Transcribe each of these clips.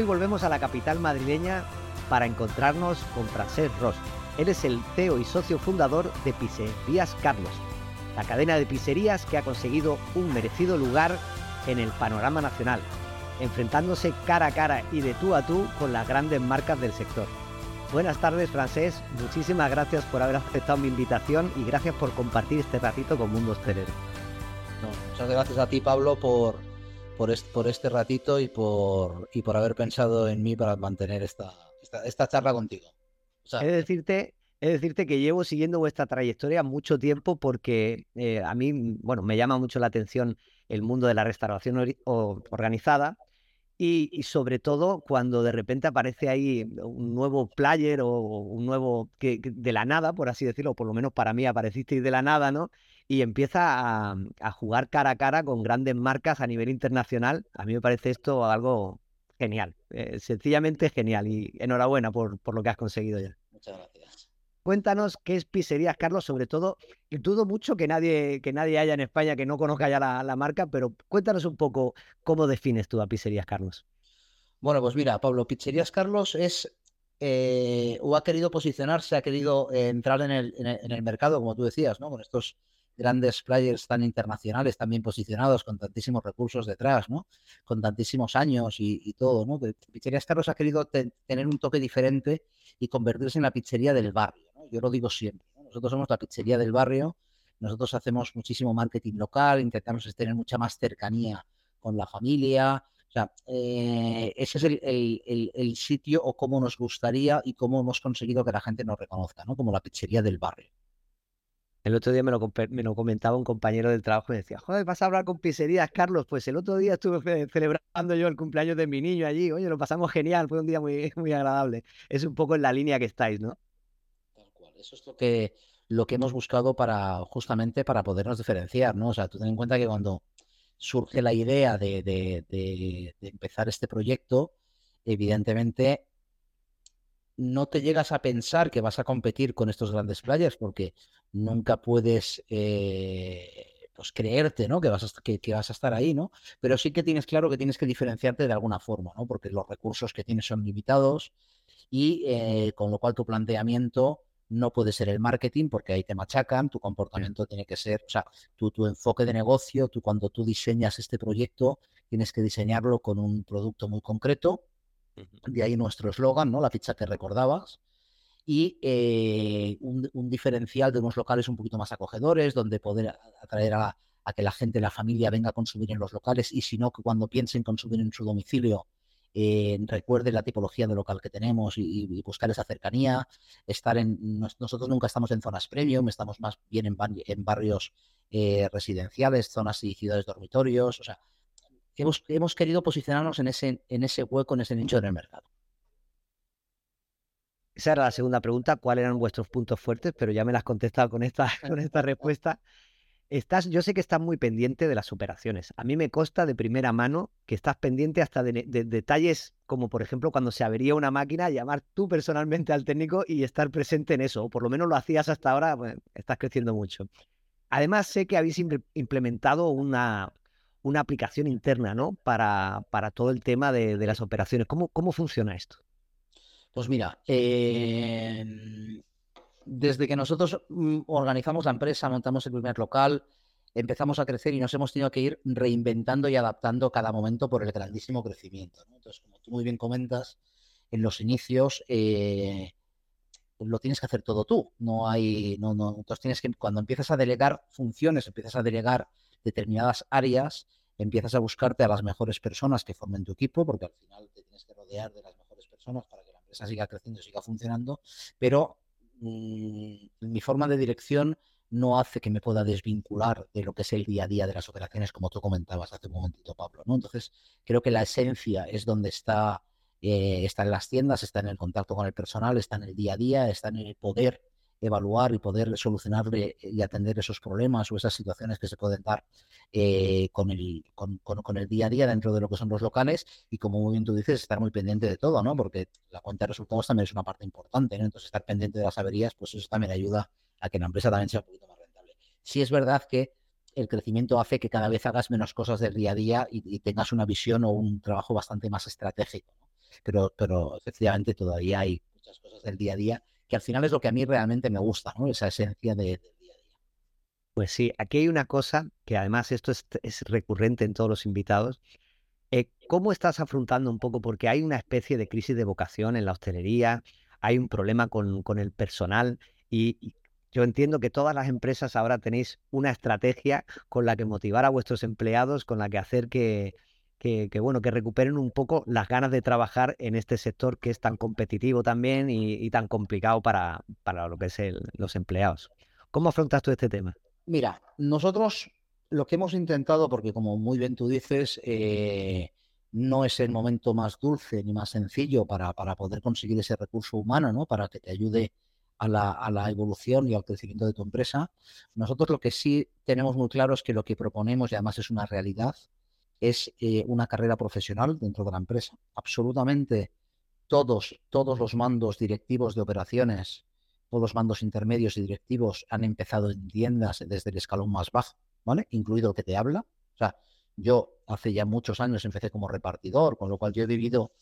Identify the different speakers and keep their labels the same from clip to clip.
Speaker 1: Hoy volvemos a la capital madrileña para encontrarnos con Francesc Ross. Él es el CEO y socio fundador de Pizzerías Carlos, la cadena de pizzerías que ha conseguido un merecido lugar en el panorama nacional, enfrentándose cara a cara y de tú a tú con las grandes marcas del sector. Buenas tardes, Francés. Muchísimas gracias por haber aceptado mi invitación y gracias por compartir este ratito con Mundo Hostelero.
Speaker 2: muchas gracias a ti, Pablo, por, por, este, ratito y por, y por haber pensado en mí para mantener esta, esta, charla contigo.
Speaker 1: O decirte es decirte que llevo siguiendo vuestra trayectoria mucho tiempo porque eh, a mí, bueno, me llama mucho la atención el mundo de la restauración organizada y, sobre todo cuando de repente aparece ahí un nuevo player o un nuevo que, de la nada, por así decirlo, por lo menos para mí aparecisteis de la nada, ¿no? Y empieza a, jugar cara a cara con grandes marcas a nivel internacional. A mí me parece esto algo genial, eh, sencillamente genial y enhorabuena por, por lo que has conseguido ya.
Speaker 2: Muchas gracias.
Speaker 1: Cuéntanos qué es Pizzerías, Carlos, sobre todo, y dudo mucho que nadie, que nadie haya en España que no conozca ya la, marca, pero cuéntanos un poco cómo defines tú a Pizzerías, Carlos.
Speaker 2: Bueno, pues mira, Pablo, Pizzerías Carlos es eh, o ha querido posicionarse, ha querido eh, entrar en el, en el, mercado, como tú decías, ¿no? Con estos grandes players tan internacionales, también posicionados, con tantísimos recursos detrás, ¿no? Con tantísimos años y, todo, ¿no? Pizzerías Carlos ha querido tener un toque diferente y convertirse en la pizzería del barrio, Yo lo digo siempre, Nosotros somos la pizzería del barrio, nosotros hacemos muchísimo marketing local, intentamos tener mucha más cercanía con la familia, o sea, eh, ese es el, el, sitio o cómo nos gustaría y cómo hemos conseguido que la gente nos reconozca, ¿no? Como la pizzería del barrio.
Speaker 1: El otro día me lo, me lo, comentaba un compañero del trabajo y decía, joder, vas a hablar con pizzerías, Carlos. Pues el otro día estuve celebrando yo el cumpleaños de mi niño allí. Oye, lo pasamos genial, fue un día muy, muy agradable. Es un poco en la línea que estáis, ¿no?
Speaker 2: Tal cual. Eso es lo que, lo que hemos buscado para justamente para podernos diferenciar, ¿no? O sea, tú ten en cuenta que cuando surge la idea de, de, de empezar este proyecto, evidentemente no te llegas a pensar que vas a competir con estos grandes players porque nunca puedes eh, pues creerte ¿no? que, vas a, que, vas a estar ahí, ¿no? Pero sí que tienes claro que tienes que diferenciarte de alguna forma, ¿no? Porque los recursos que tienes son limitados y eh, con lo cual tu planteamiento no puede ser el marketing porque ahí te machacan, tu comportamiento tiene que ser, o sea, tu, tu enfoque de negocio, tú cuando tú diseñas este proyecto, tienes que diseñarlo con un producto muy concreto de ahí nuestro eslogan, ¿no? La pizza que recordabas. Y eh, un, diferencial de unos locales un poquito más acogedores, donde poder atraer a, que la gente, la familia venga a consumir en los locales y si no, que cuando piensen consumir en su domicilio, eh, recuerde la tipología de local que tenemos y, buscar esa cercanía, estar en, nosotros nunca estamos en zonas premium, estamos más bien en, en barrios eh, residenciales, zonas y ciudades dormitorios, o sea, hemos, querido posicionarnos en ese, en ese hueco, en ese nicho en el mercado.
Speaker 1: Esa era la segunda pregunta, ¿cuáles eran vuestros puntos fuertes? Pero ya me las has contestado con esta, con esta respuesta. Estás, yo sé que estás muy pendiente de las operaciones. A mí me consta de primera mano que estás pendiente hasta de, detalles como, por ejemplo, cuando se avería una máquina, llamar tú personalmente al técnico y estar presente en eso. O por lo menos lo hacías hasta ahora, estás creciendo mucho. Además, sé que habéis implementado una, una aplicación interna, ¿no? Para, para todo el tema de, las operaciones. ¿Cómo, ¿Cómo, funciona esto?
Speaker 2: Pues mira, em, desde que nosotros mm, organizamos la empresa, montamos el primer local, empezamos a crecer y nos hemos tenido que ir reinventando y adaptando cada momento por el grandísimo crecimiento. Entonces, como tú muy bien comentas, en los inicios eh, lo tienes que hacer todo tú. No hay, no. Entonces tienes que, cuando empiezas a delegar funciones, empiezas a delegar determinadas áreas, empiezas a buscarte a las mejores personas que formen tu equipo, porque al final te tienes que rodear de las mejores personas para que empresa siga creciendo, siga funcionando, pero mm, mi forma de dirección no hace que me pueda desvincular de lo que es el día a día de las operaciones, como tú comentabas hace un momentito, Pablo. Entonces, creo que la esencia es donde está, eh, está en las tiendas, está en el contacto con el personal, está en el día a día, está en el poder evaluar y poder solucionarle y atender esos problemas o esas situaciones que se pueden dar eh, con, el, con, el día a día dentro de lo que son los locales y como muy bien tú dices, estar muy pendiente de todo, ¿no? Porque la cuenta de resultados también es una parte importante. Entonces estar pendiente de las averías, pues eso también ayuda a que la empresa también sea un poquito más rentable. Sí es verdad que el crecimiento hace que cada vez hagas menos cosas del día a día y, tengas una visión o un trabajo bastante más estratégico. pero, pero efectivamente todavía hay muchas cosas del día a día que al final es lo que a mí realmente me gusta. Esa esencia de.
Speaker 1: Pues sí, aquí hay una cosa que además esto es, recurrente en todos los invitados. Eh, ¿Cómo estás afrontando un poco? Porque hay una especie de crisis de vocación en la hostelería, hay un problema con, con el personal y yo entiendo que todas las empresas ahora tenéis una estrategia con la que motivar a vuestros empleados, con la que hacer que, que, bueno, que recuperen un poco las ganas de trabajar en este sector que es tan competitivo también y, y tan complicado para, para lo que es el, los empleados. ¿Cómo afrontas tú este tema?
Speaker 2: Mira, nosotros lo que hemos intentado, porque como muy bien tú dices, eh, no es el momento más dulce ni más sencillo para, para poder conseguir ese recurso humano, ¿no? Para que te ayude a la, a la, evolución y al crecimiento de tu empresa. Nosotros lo que sí tenemos muy claro es que lo que proponemos, y además es una realidad, es eh, una carrera profesional dentro de la empresa. Absolutamente todos, todos los mandos directivos de operaciones, todos los mandos intermedios y directivos han empezado en tiendas desde el escalón más bajo, ¿vale? Incluido el que te habla. O sea, yo hace ya muchos años empecé como repartidor, con lo cual yo he vivido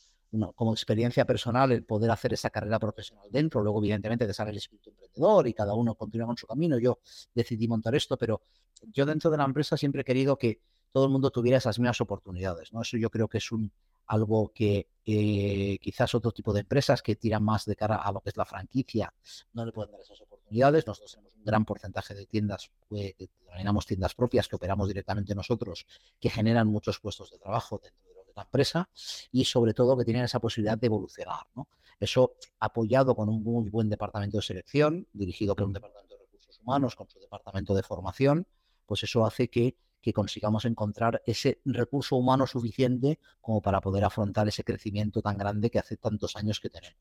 Speaker 2: como experiencia personal el poder hacer esa carrera profesional dentro. Luego, evidentemente, te sale el espíritu emprendedor y cada uno continúa con su camino. Yo decidí montar esto, pero yo dentro de la empresa siempre he querido que todo el mundo tuviera esas mismas oportunidades. ¿no? Eso yo creo que es un, algo que eh, quizás otro tipo de empresas que tiran más de cara a lo que es la franquicia no le pueden dar esas oportunidades. Nosotros tenemos un gran porcentaje de tiendas que denominamos tiendas propias que operamos directamente nosotros, que generan muchos puestos de trabajo dentro de la empresa y sobre todo que tienen esa posibilidad de evolucionar. ¿no? Eso apoyado con un muy buen departamento de selección, dirigido por un departamento de recursos humanos, con su departamento de formación, pues eso hace que, que consigamos encontrar ese recurso humano suficiente como para poder afrontar ese crecimiento tan grande que hace tantos años que tenemos.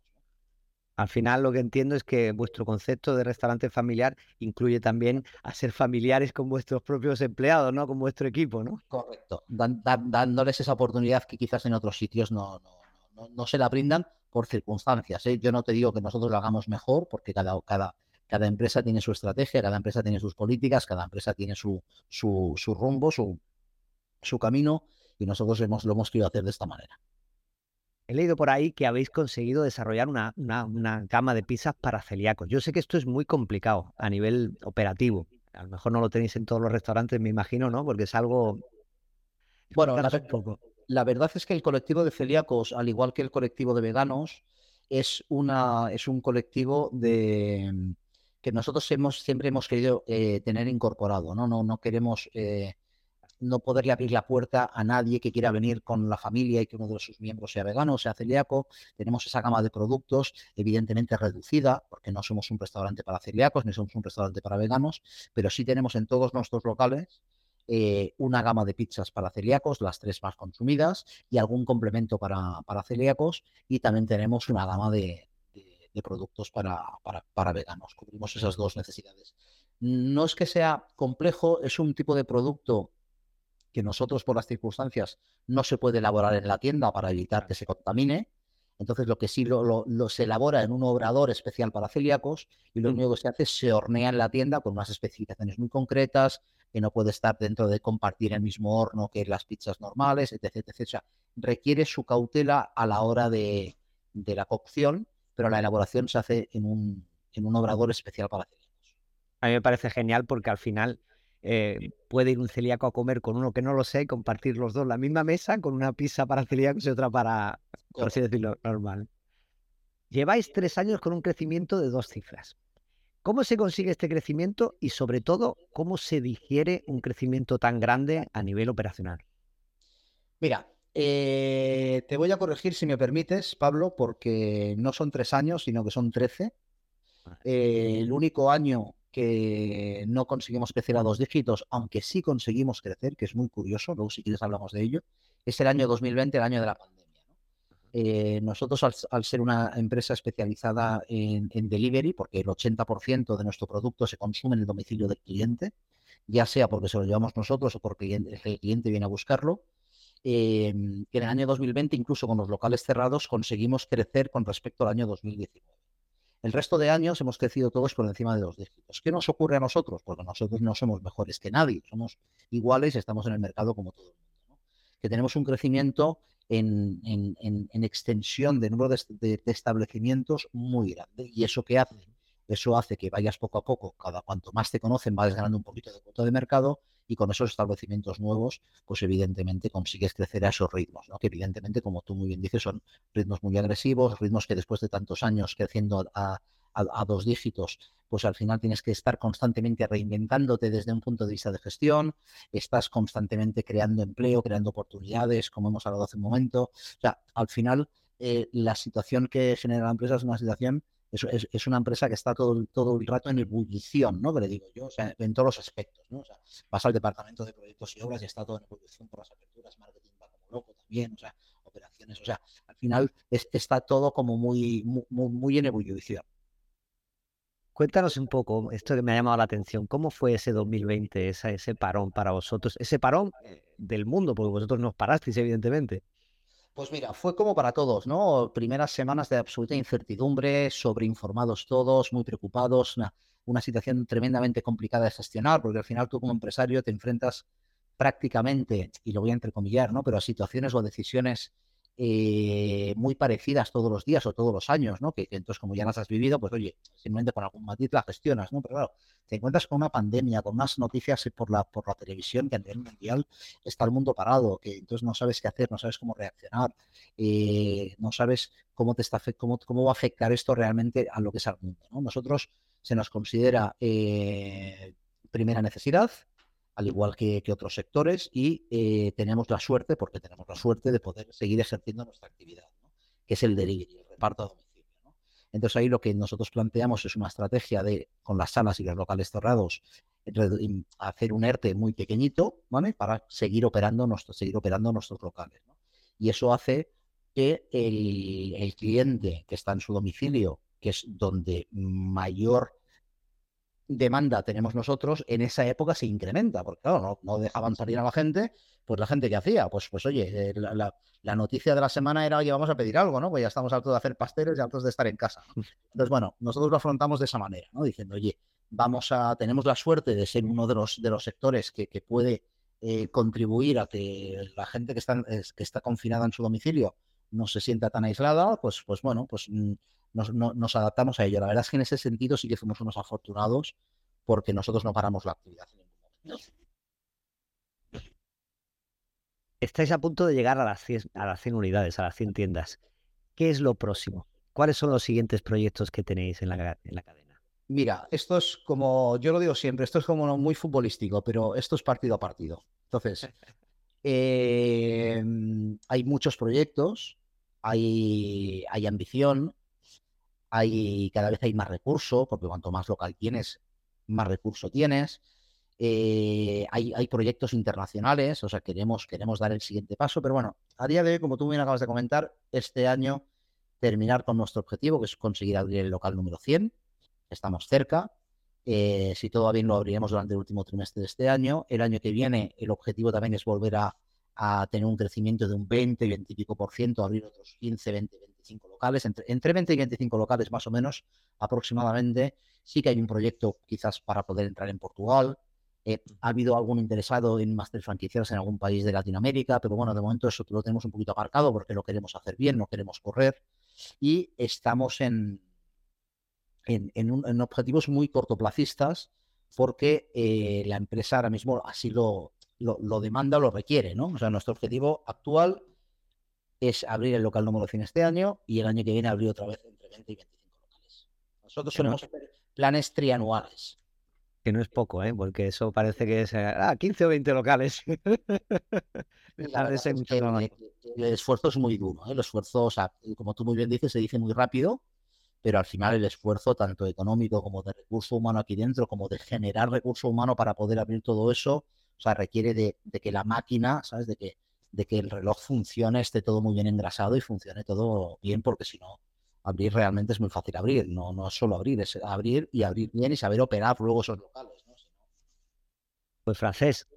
Speaker 1: Al final lo que entiendo es que vuestro concepto de restaurante familiar incluye también a ser familiares con vuestros propios empleados, ¿no? Con vuestro equipo, ¿no?
Speaker 2: Correcto. Dan, dan, dándoles esa oportunidad que quizás en otros sitios no, no, no, no se la brindan por circunstancias. ¿eh? Yo no te digo que nosotros lo hagamos mejor, porque cada, cada, cada empresa tiene su estrategia, cada empresa tiene sus políticas, cada empresa tiene su, su, su rumbo, su, su camino, y nosotros hemos, lo hemos querido hacer de esta manera.
Speaker 1: He leído por ahí que habéis conseguido desarrollar una, una, una, gama de pizzas para celíacos. Yo sé que esto es muy complicado a nivel operativo. A lo mejor no lo tenéis en todos los restaurantes, me imagino, ¿no? Porque es algo...
Speaker 2: Bueno, la, la, verdad es que el colectivo de celíacos, al igual que el colectivo de veganos, es, una, es un colectivo de que nosotros hemos, siempre hemos querido eh, tener incorporado. No, no, no queremos... Eh, no poderle abrir la puerta a nadie que quiera venir con la familia y que uno de sus miembros sea vegano o sea celíaco. Tenemos esa gama de productos, evidentemente reducida, porque no somos un restaurante para celíacos ni somos un restaurante para veganos, pero sí tenemos en todos nuestros locales eh, una gama de pizzas para celíacos, las tres más consumidas, y algún complemento para, para celíacos, y también tenemos una gama de, de, productos para, para, para veganos. Cubrimos esas dos necesidades. No es que sea complejo, es un tipo de producto que nosotros por las circunstancias no se puede elaborar en la tienda para evitar que se contamine. Entonces lo que sí lo, lo, lo se elabora en un obrador especial para celíacos y lo único que se hace es se hornea en la tienda con unas especificaciones muy concretas, que no puede estar dentro de compartir el mismo horno que las pizzas normales, etc. etc. O sea, requiere su cautela a la hora de, de la cocción, pero la elaboración se hace en un, en un obrador especial para celíacos.
Speaker 1: A mí me parece genial porque al final eh, puede ir un celíaco a comer con uno que no lo sé y compartir los dos la misma mesa con una pizza para celíacos y otra para, por así decirlo, normal. Lleváis tres años con un crecimiento de dos cifras. ¿Cómo se consigue este crecimiento y sobre todo cómo se digiere un crecimiento tan grande a nivel operacional?
Speaker 2: Mira, eh, te voy a corregir si me permites, Pablo, porque no son tres años, sino que son trece. Eh, el único año que no conseguimos crecer a dos dígitos, aunque sí conseguimos crecer, que es muy curioso, luego si quieres hablamos de ello, es el año 2020, el año de la pandemia. ¿no? Eh, nosotros, al, al, ser una empresa especializada en, en delivery, porque el 80% de nuestro producto se consume en el domicilio del cliente, ya sea porque se lo llevamos nosotros o porque el cliente viene a buscarlo, eh, en el año 2020, incluso con los locales cerrados, conseguimos crecer con respecto al año 2019. El resto de años hemos crecido todos por encima de dos dígitos. ¿Qué nos ocurre a nosotros? Porque nosotros no somos mejores que nadie, somos iguales estamos en el mercado como todo el mundo. Que tenemos un crecimiento en, extensión de número de, establecimientos muy grande. ¿Y eso qué hace? Eso hace que vayas poco a poco, cada cuanto más te conocen, vas ganando un poquito de cuota de mercado y con esos establecimientos nuevos, pues evidentemente consigues crecer a esos ritmos, ¿no? que evidentemente, como tú muy bien dices, son ritmos muy agresivos, ritmos que después de tantos años creciendo a, a, dos dígitos, pues al final tienes que estar constantemente reinventándote desde un punto de vista de gestión, estás constantemente creando empleo, creando oportunidades, como hemos hablado hace un momento. O sea, al final eh, la situación que genera la empresa es una situación, es, una empresa que está todo, todo el rato en ebullición, ¿no? Que le digo yo, o sea, en todos los aspectos, ¿no? O sea, vas al departamento de proyectos y obras y está todo en ebullición por las aperturas, marketing va como loco también, o sea, operaciones, o sea, al final está todo como muy, muy, en ebullición.
Speaker 1: Cuéntanos un poco, esto que me ha llamado la atención, ¿cómo fue ese 2020, ese parón para vosotros? Ese parón eh, del mundo, porque vosotros nos parasteis, evidentemente.
Speaker 2: Pues mira, fue como para todos, ¿no? Primeras semanas de absoluta incertidumbre, sobreinformados todos, muy preocupados, una, una situación tremendamente complicada de gestionar, porque al final tú como empresario te enfrentas prácticamente, y lo voy a entrecomillar, ¿no? Pero a situaciones o decisiones eh, muy parecidas todos los días o todos los años, ¿no? Que, entonces como ya las has vivido, pues oye, simplemente con algún matiz la gestionas, ¿no? Pero claro, te encuentras con una pandemia, con unas noticias por la, por la televisión que a nivel mundial está el mundo parado, que entonces no sabes qué hacer, no sabes cómo reaccionar, eh, no sabes cómo, te está, cómo, cómo va a afectar esto realmente a lo que es el mundo, ¿no? Nosotros se nos considera eh, primera necesidad, al igual que, otros sectores, y eh, tenemos la suerte, porque tenemos la suerte de poder seguir ejerciendo nuestra actividad, que es el delivery, el reparto a domicilio. Entonces ahí lo que nosotros planteamos es una estrategia de, con las salas y los locales cerrados, hacer un ERTE muy pequeñito, ¿vale? Para seguir operando, seguir operando nuestros locales. Y eso hace que el cliente que está en su domicilio, que es donde mayor demanda tenemos nosotros, en esa época se incrementa, porque claro, no, dejaban salir a la gente, pues la gente que hacía, pues, pues oye, eh, la, noticia de la semana era, oye, vamos a pedir algo, ¿no? Pues ya estamos hartos de hacer pasteles y hartos de estar en casa. Entonces, bueno, nosotros lo afrontamos de esa manera, ¿no? Diciendo, oye, vamos a, tenemos la suerte de ser uno de los, de los sectores que, que puede eh, contribuir a que la gente que está, que está confinada en su domicilio no se sienta tan aislada, pues, pues bueno, pues nos, adaptamos a ello. La verdad es que en ese sentido sí que fuimos unos afortunados porque nosotros no paramos la actividad
Speaker 1: Estáis a punto de llegar a las, 100, a las 100 unidades, a las 100 tiendas. ¿Qué es lo próximo? ¿Cuáles son los siguientes proyectos que tenéis en la, en la cadena?
Speaker 2: Mira, esto es como, yo lo digo siempre, esto es como muy futbolístico, pero esto es partido a partido. Entonces, eh, hay muchos proyectos, hay, hay ambición, hay, cada vez hay más recursos, porque cuanto más local tienes, más recurso tienes. Eh, hay, hay, proyectos internacionales, o sea, queremos, queremos dar el siguiente paso, pero bueno, a día de hoy, como tú bien acabas de comentar, este año terminar con nuestro objetivo, que es conseguir abrir el local número 100. Estamos cerca. Eh, si todo va bien, lo abriremos durante el último trimestre de este año. El año que viene, el objetivo también es volver a, a tener un crecimiento de un 20, 20 y pico por ciento, abrir otros 15, 20, 25 locales, entre, entre 20 y 25 locales más o menos aproximadamente. Sí que hay un proyecto quizás para poder entrar en Portugal. Eh, ha habido algún interesado en máster franquiciados en algún país de Latinoamérica, pero bueno, de momento eso lo tenemos un poquito aparcado porque lo queremos hacer bien, no queremos correr. Y estamos en, en, en, objetivos muy cortoplacistas porque eh, la empresa ahora mismo así lo, lo, demanda o lo requiere, ¿no? O sea, nuestro objetivo actual es abrir el local número 100 este año y el año que viene abrir otra vez entre 20 y 25 locales. Nosotros tenemos planes trianuales.
Speaker 1: Que no es poco, ¿eh? Porque eso parece que es ah, 15 o 20 locales.
Speaker 2: el, esfuerzo es muy duro. ¿eh? El esfuerzo, o sea, como tú muy bien dices, se dice muy rápido, pero al final el esfuerzo, tanto económico como de recurso humano aquí dentro, como de generar recurso humano para poder abrir todo eso, o sea, requiere de, que la máquina, ¿sabes? De que, de que el reloj funcione, esté todo muy bien engrasado y funcione todo bien, porque si no, abrir realmente es muy fácil abrir. No, no es solo abrir, es abrir y abrir bien y saber operar luego esos locales. ¿no?
Speaker 1: Pues francés,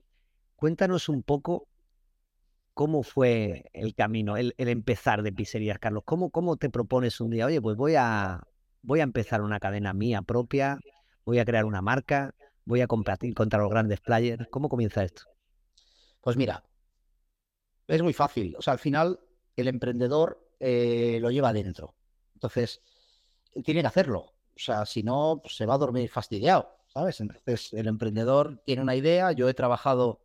Speaker 1: cuéntanos un poco cómo fue el camino, el, empezar de pizzerías, Carlos. ¿Cómo, ¿Cómo te propones un día? Oye, pues voy a, voy a empezar una cadena mía propia, voy a crear una marca voy a competir contra los grandes players. ¿Cómo comienza esto?
Speaker 2: Pues mira, es muy fácil. O sea, al final el emprendedor eh, lo lleva adentro. Entonces, tiene que hacerlo. O sea, si no, pues, se va a dormir fastidiado, ¿sabes? Entonces, el emprendedor tiene una idea. Yo he trabajado,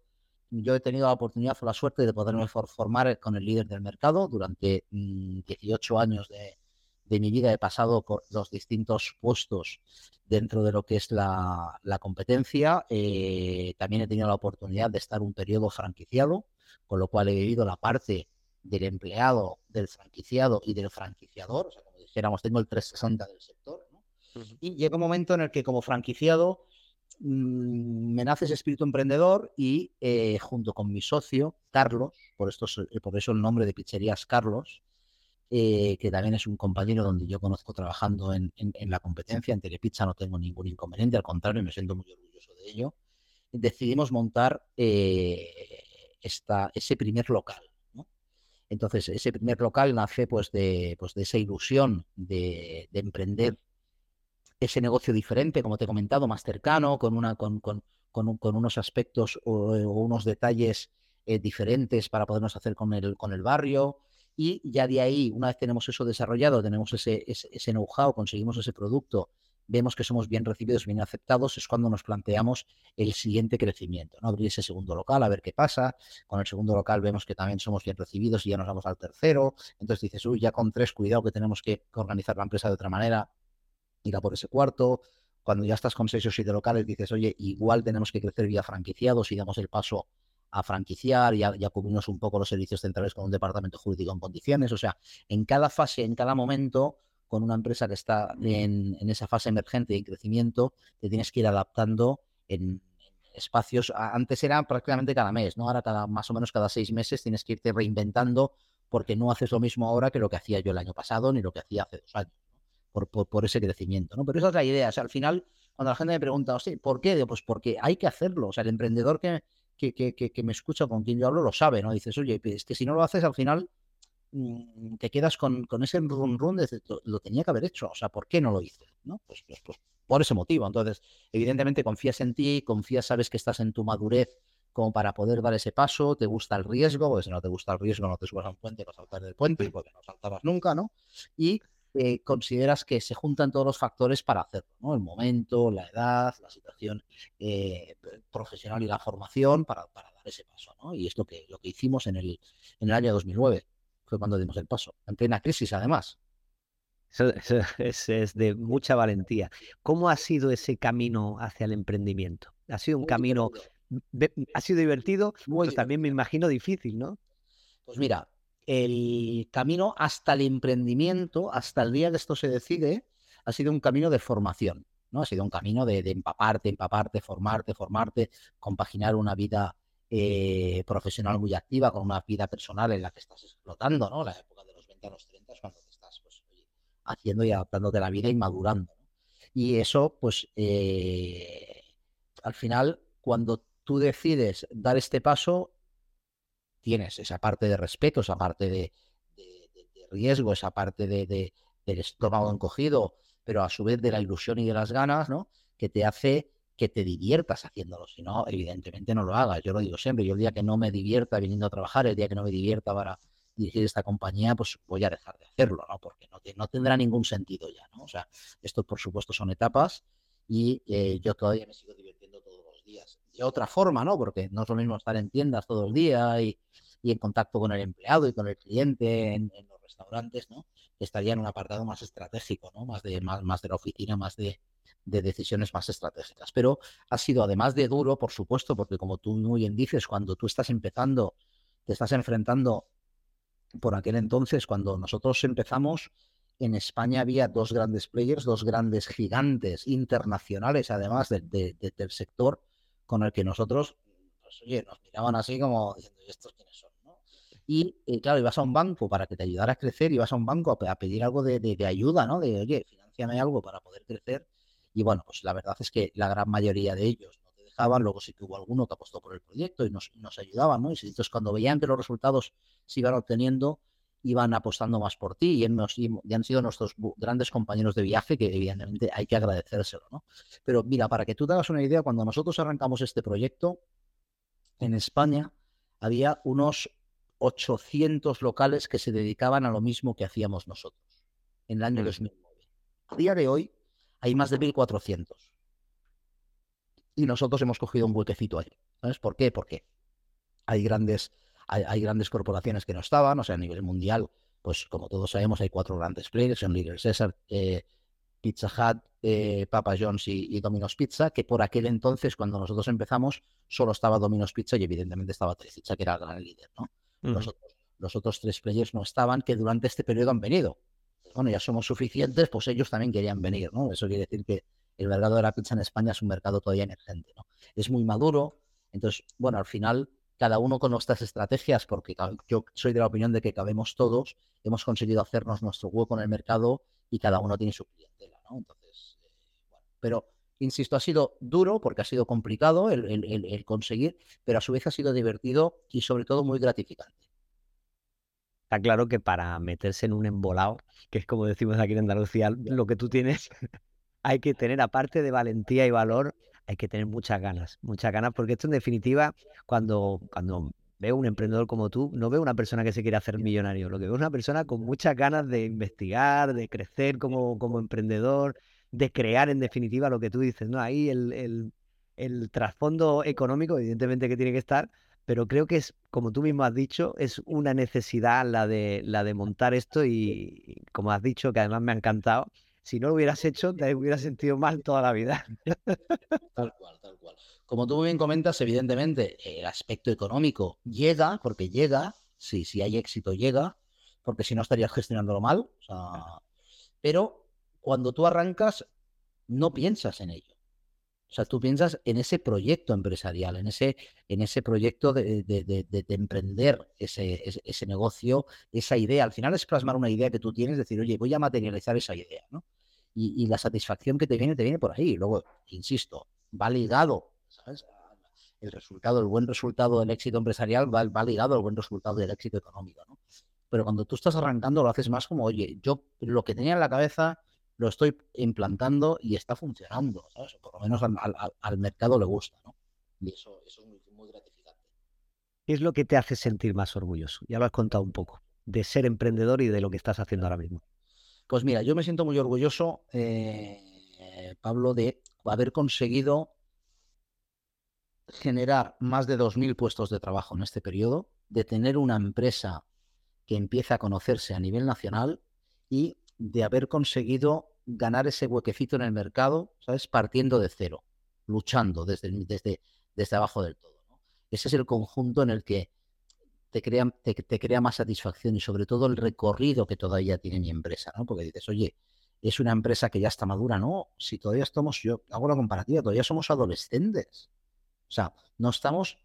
Speaker 2: yo he tenido la oportunidad o la suerte de poderme formar con el líder del mercado durante 18 mm, años de, de mi vida he pasado por los distintos puestos dentro de lo que es la, competencia. Eh, también he tenido la oportunidad de estar un periodo franquiciado, con lo cual he vivido la parte del empleado, del franquiciado y del franquiciador. O sea, como dijéramos, tengo el 360 del sector. Y llega un momento en el que como franquiciado mm, me nace ese espíritu emprendedor y eh, junto con mi socio, Carlos, por, esto, por eso el nombre de Pizzerías Carlos, eh, que también es un compañero donde yo conozco trabajando en, la competencia. En Telepizza no tengo ningún inconveniente, al contrario, me siento muy orgulloso de ello. Decidimos montar eh, esta, ese primer local. Entonces, ese primer local nace pues de, pues de esa ilusión de, emprender ese negocio diferente, como te he comentado, más cercano, con, una, con, con, con, unos aspectos o, unos detalles eh, diferentes para podernos hacer con el, con el barrio, y ya de ahí, una vez tenemos eso desarrollado, tenemos ese, ese, know-how, conseguimos ese producto, vemos que somos bien recibidos, bien aceptados, es cuando nos planteamos el siguiente crecimiento, ¿no? Abrir ese segundo local, a ver qué pasa. Con el segundo local vemos que también somos bien recibidos y ya nos vamos al tercero. Entonces dices, uy, ya con tres, cuidado que tenemos que organizar la empresa de otra manera, ir a por ese cuarto. Cuando ya estás con seis o siete locales, dices, oye, igual tenemos que crecer vía franquiciados y damos el paso a franquiciar y a, cubrirnos un poco los servicios centrales con un departamento jurídico en condiciones. O sea, en cada fase, en cada momento, con una empresa que está en, esa fase emergente y crecimiento, te tienes que ir adaptando en, espacios. Antes era prácticamente cada mes, ¿no? Ahora cada más o menos cada seis meses tienes que irte reinventando porque no haces lo mismo ahora que lo que hacía yo el año pasado ni lo que hacía hace dos años, por, por, ese crecimiento, ¿no? Pero esa es la idea. O sea, al final, cuando la gente me pregunta, ¿por qué? Pues porque hay que hacerlo. O sea, el emprendedor que, que, que, me escucha, con quien yo hablo, lo sabe, ¿no? Dices, oye, es que si no lo haces al final te quedas con, con ese run run de lo, tenía que haber hecho, o sea, ¿por qué no lo hice? ¿No? Pues, pues, pues, por ese motivo. Entonces, evidentemente confías en ti, confías, sabes que estás en tu madurez como para poder dar ese paso, te gusta el riesgo, porque si no te gusta el riesgo no te subas a un puente para saltar del puente, porque no saltabas nunca, ¿no? Y eh, consideras que se juntan todos los factores para hacerlo, ¿no? El momento, la edad, la situación eh, profesional y la formación para, dar ese paso, ¿no? Y es lo que, lo que hicimos en el, en el año 2009, fue cuando dimos el paso, en plena crisis además.
Speaker 1: Eso, es, de mucha valentía. ¿Cómo ha sido ese camino hacia el emprendimiento? Ha sido un camino, ha sido divertido, pero también me imagino difícil, ¿no?
Speaker 2: Pues mira, el camino hasta el emprendimiento, hasta el día que esto se decide, ha sido un camino de formación, ¿no? Ha sido un camino de, empaparte, empaparte, formarte, formarte, compaginar una vida eh, profesional muy activa con una vida personal en la que estás explotando, ¿no? La época de los 20 a los 30 es cuando te estás pues, haciendo y adaptándote a la vida y madurando. Y eso, pues, eh, al final, cuando tú decides dar este paso, tienes esa parte de respeto, esa parte de, riesgo, esa parte de, del estómago encogido, pero a su vez de la ilusión y de las ganas, ¿no? Que te hace que te diviertas haciéndolo. Si no, evidentemente no lo hagas. Yo lo digo siempre. Yo el día que no me divierta viniendo a trabajar, el día que no me divierta para dirigir esta compañía, pues voy a dejar de hacerlo, ¿no? Porque no, tendrá ningún sentido ya, ¿no? O sea, esto por supuesto son etapas y eh, yo todavía me sigo divirtiendo todos los días. De otra forma, ¿no? Porque no es lo mismo estar en tiendas todo el día y en contacto con el empleado y con el cliente en, los restaurantes, ¿no? Estaría en un apartado más estratégico, ¿no? Más de, más, más de la oficina, más de, decisiones más estratégicas. Pero ha sido además de duro, por supuesto, porque como tú muy bien dices, cuando tú estás empezando, te estás enfrentando por aquel entonces, cuando nosotros empezamos, en España había dos grandes players, dos grandes gigantes internacionales, además del sector, con el que nosotros, pues, oye, nos miraban así como diciendo, ¿estos quiénes son? Y eh, claro, ibas a un banco para que te ayudara a crecer, ibas a un banco a, pedir algo de, ayuda, ¿no? De, oye, financiame algo para poder crecer. Y bueno, pues la verdad es que la gran mayoría de ellos no te dejaban, luego sí que hubo alguno que apostó por el proyecto y nos, ayudaban, ¿no? Y entonces cuando veían que los resultados se iban obteniendo, iban apostando más por ti y, y han sido nuestros grandes compañeros de viaje que evidentemente hay que agradecérselo, ¿no? Pero mira, para que tú te hagas una idea, cuando nosotros arrancamos este proyecto, en España había unos 800 locales que se dedicaban a lo mismo que hacíamos nosotros en el año 2009. Mm. A día de hoy hay más de 1.400. Y nosotros hemos cogido un huequecito ahí. ¿Sabes por qué? Porque hay grandes, hay, grandes corporaciones que no estaban, o sea, a nivel mundial, pues como todos sabemos, hay cuatro grandes players, son Little César, eh, Pizza Hut, eh, Papa John's y, Domino's Pizza, que por aquel entonces, cuando nosotros empezamos, solo estaba Domino's Pizza y evidentemente estaba Tres Pizza, que era el gran líder, ¿no? Los, otros, tres players no estaban, que durante este periodo han venido. Bueno, ya somos suficientes, pues ellos también querían venir, ¿no? Eso quiere decir que el mercado de la pizza en España es un mercado todavía emergente, ¿no? Es muy maduro, entonces, bueno, al final cada uno con nuestras estrategias, porque yo soy de la opinión de que cabemos todos, hemos conseguido hacernos nuestro hueco en el mercado y cada uno tiene su clientela, ¿no? Entonces, eh, bueno, pero insisto, ha sido duro porque ha sido complicado el, conseguir, pero a su vez ha sido divertido y sobre todo muy gratificante.
Speaker 1: Está claro que para meterse en un embolado, que es como decimos aquí en Andalucía, lo que tú tienes, hay que tener, aparte de valentía y valor, hay que tener muchas ganas, muchas ganas, porque esto en definitiva, cuando, cuando veo un emprendedor como tú, no veo una persona que se quiere hacer millonario, lo que veo es una persona con muchas ganas de investigar, de crecer como, como emprendedor, de crear en definitiva lo que tú dices, ¿no? Ahí el, el, trasfondo económico, evidentemente que tiene que estar, pero creo que es, como tú mismo has dicho, es una necesidad la de, la de montar esto y, como has dicho, que además me ha encantado, si no lo hubieras hecho, te hubieras sentido mal toda la vida.
Speaker 2: Tal cual, tal cual. Como tú bien comentas, evidentemente, el aspecto económico llega, porque llega, sí, si hay éxito llega, porque si no estarías gestionándolo mal. pero cuando tú arrancas, no piensas en ello. O sea, tú piensas en ese proyecto empresarial, en ese, en ese proyecto de, emprender ese, ese, negocio, esa idea. Al final es plasmar una idea que tú tienes, decir, oye, voy a materializar esa idea, ¿no? Y, la satisfacción que te viene, te viene por ahí. Luego, insisto, va ligado, ¿sabes? El resultado, el buen resultado del éxito empresarial va, va ligado al buen resultado del éxito económico, ¿no? Pero cuando tú estás arrancando, lo haces más como, oye, yo lo que tenía en la cabeza lo estoy implantando y está funcionando, ¿sabes? Por lo menos al, mercado le gusta, ¿no? Y eso, es muy, gratificante.
Speaker 1: ¿Qué es lo que te hace sentir más orgulloso? Ya lo has contado un poco, de ser emprendedor y de lo que estás haciendo ahora mismo.
Speaker 2: Pues mira, yo me siento muy orgulloso, eh, Pablo, de haber conseguido generar más de 2.000 puestos de trabajo en este periodo, de tener una empresa que empieza a conocerse a nivel nacional y de haber conseguido ganar ese huequecito en el mercado, ¿sabes? Partiendo de cero, luchando desde, desde, desde abajo del todo. Ese es el conjunto en el que te crea, te, crea más satisfacción y sobre todo el recorrido que todavía tiene mi empresa, ¿no? Porque dices, oye, es una empresa que ya está madura, ¿no? Si todavía estamos, yo hago la comparativa, todavía somos adolescentes. O sea, no estamos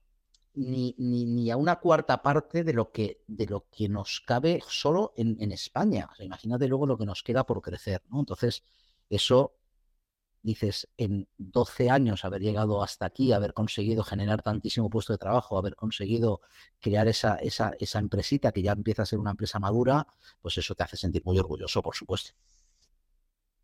Speaker 2: ni, ni, a una cuarta parte de lo que, de lo que nos cabe solo en, España. imagínate luego lo que nos queda por crecer, ¿no? Entonces, eso, dices, en 12 años haber llegado hasta aquí, haber conseguido generar tantísimo puesto de trabajo, haber conseguido crear esa, esa, esa empresita que ya empieza a ser una empresa madura, pues eso te hace sentir muy orgulloso, por supuesto.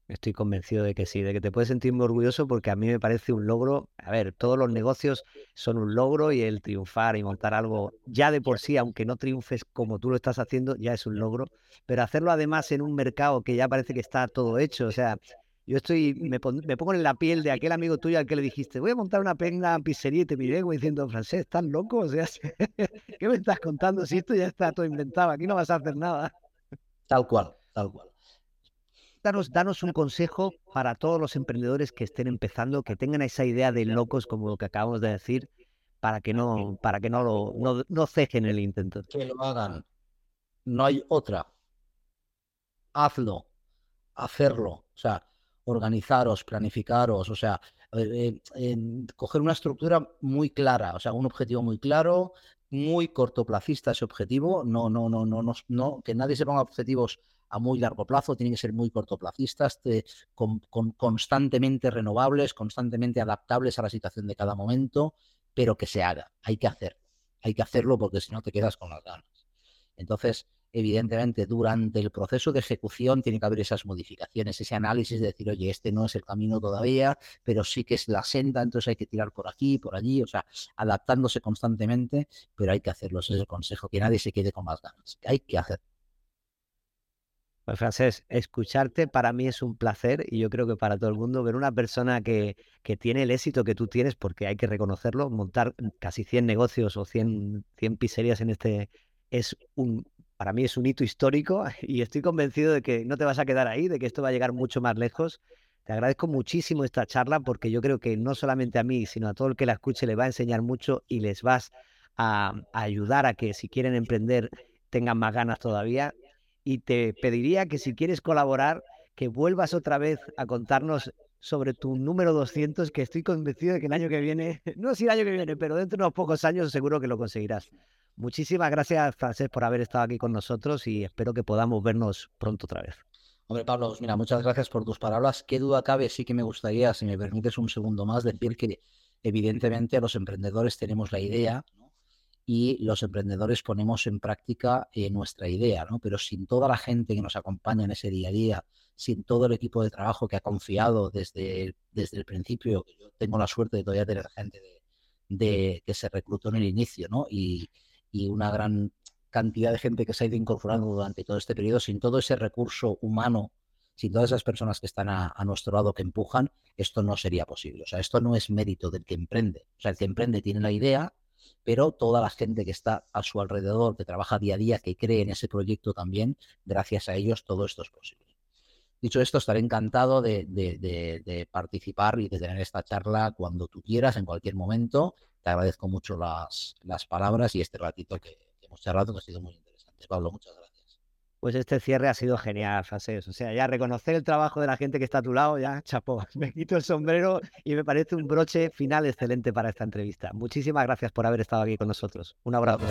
Speaker 1: Estoy convencido de que sí, de que te puedes sentir muy orgulloso porque a mí me parece un logro. A ver, todos los negocios son un logro y el triunfar y montar algo ya de por sí, aunque no triunfes como tú lo estás haciendo, ya es un logro. Pero hacerlo además en un mercado que ya parece que está todo hecho, o sea, yo estoy, me, pongo en la piel de aquel amigo tuyo al que le dijiste, voy a montar una pena pizzería y te miré diciendo, francés, ¿estás loco? O sea, ¿qué me estás contando? Si esto ya está todo inventado, aquí no vas a hacer nada.
Speaker 2: Tal cual, tal cual
Speaker 1: danos, un consejo para todos los emprendedores que estén empezando, que tengan esa idea de locos como lo que acabamos de decir, para que no, para que no lo no, no cejen el intento.
Speaker 2: Que lo hagan. No hay otra. Hazlo. Hacerlo. O sea, organizaros, planificaros, o sea, eh, eh, coger una estructura muy clara, o sea, un objetivo muy claro, muy cortoplacista ese objetivo, no, no, no, no, no, no, que nadie se ponga objetivos a muy largo plazo, tienen que ser muy cortoplacistas, con, constantemente renovables, constantemente adaptables a la situación de cada momento, pero que se haga, hay que hacerlo, hay que hacerlo porque si no te quedas con las ganas. Entonces, evidentemente, durante el proceso de ejecución tiene que haber esas modificaciones, ese análisis de decir, oye, este no es el camino todavía, pero sí que es la senda, entonces hay que tirar por aquí, por allí, o sea, adaptándose constantemente, pero hay que hacerlo. Ese es el consejo, que nadie se quede con más ganas, hay que hacer.
Speaker 1: Pues Francés, escucharte para mí es un placer y yo creo que para todo el mundo ver una persona que, que tiene el éxito que tú tienes, porque hay que reconocerlo, montar casi 100 negocios o 100, 100 pizzerías en este es un, para mí es un hito histórico y estoy convencido de que no te vas a quedar ahí, de que esto va a llegar mucho más lejos. Te agradezco muchísimo esta charla porque yo creo que no solamente a mí, sino a todo el que la escuche le va a enseñar mucho y les vas a, a ayudar a que si quieren emprender tengan más ganas todavía y te pediría que si quieres colaborar, que vuelvas otra vez a contarnos sobre tu número 200, que estoy convencido de que el año que viene, no si el año que viene, pero dentro de unos pocos años seguro que lo conseguirás. Muchísimas gracias, Francés, por haber estado aquí con nosotros y espero que podamos vernos pronto otra vez.
Speaker 2: Hombre, Pablo, pues mira, muchas gracias por tus palabras. Qué duda cabe, sí que me gustaría, si me permites un segundo más, decir que evidentemente los emprendedores tenemos la idea, y los emprendedores ponemos en práctica eh, nuestra idea, ¿no? Pero sin toda la gente que nos acompaña en ese día a día, sin todo el equipo de trabajo que ha confiado desde, desde el principio, yo tengo la suerte de todavía tener gente de, que se reclutó en el inicio, ¿no? Y, y una gran cantidad de gente que se ha ido incorporando durante todo este periodo, sin todo ese recurso humano, sin todas esas personas que están a, a, nuestro lado que empujan, esto no sería posible. O sea, esto no es mérito del que emprende. O sea, el que emprende tiene la idea, pero toda la gente que está a su alrededor, que trabaja día a día, que cree en ese proyecto también, gracias a ellos todo esto es posible. Dicho esto, estaré encantado de, participar y de tener esta charla cuando tú quieras, en cualquier momento. Te agradezco mucho las, palabras y este ratito que, que hemos charlado, que ha sido muy interesante. Pablo, muchas gracias
Speaker 1: pues este cierre ha sido genial, Frases. O sea, ya reconocer el trabajo de la gente que está a tu lado, ya chapó. Me quito el sombrero y me parece un broche final excelente para esta entrevista. Muchísimas gracias por haber estado aquí con nosotros. Un abrazo.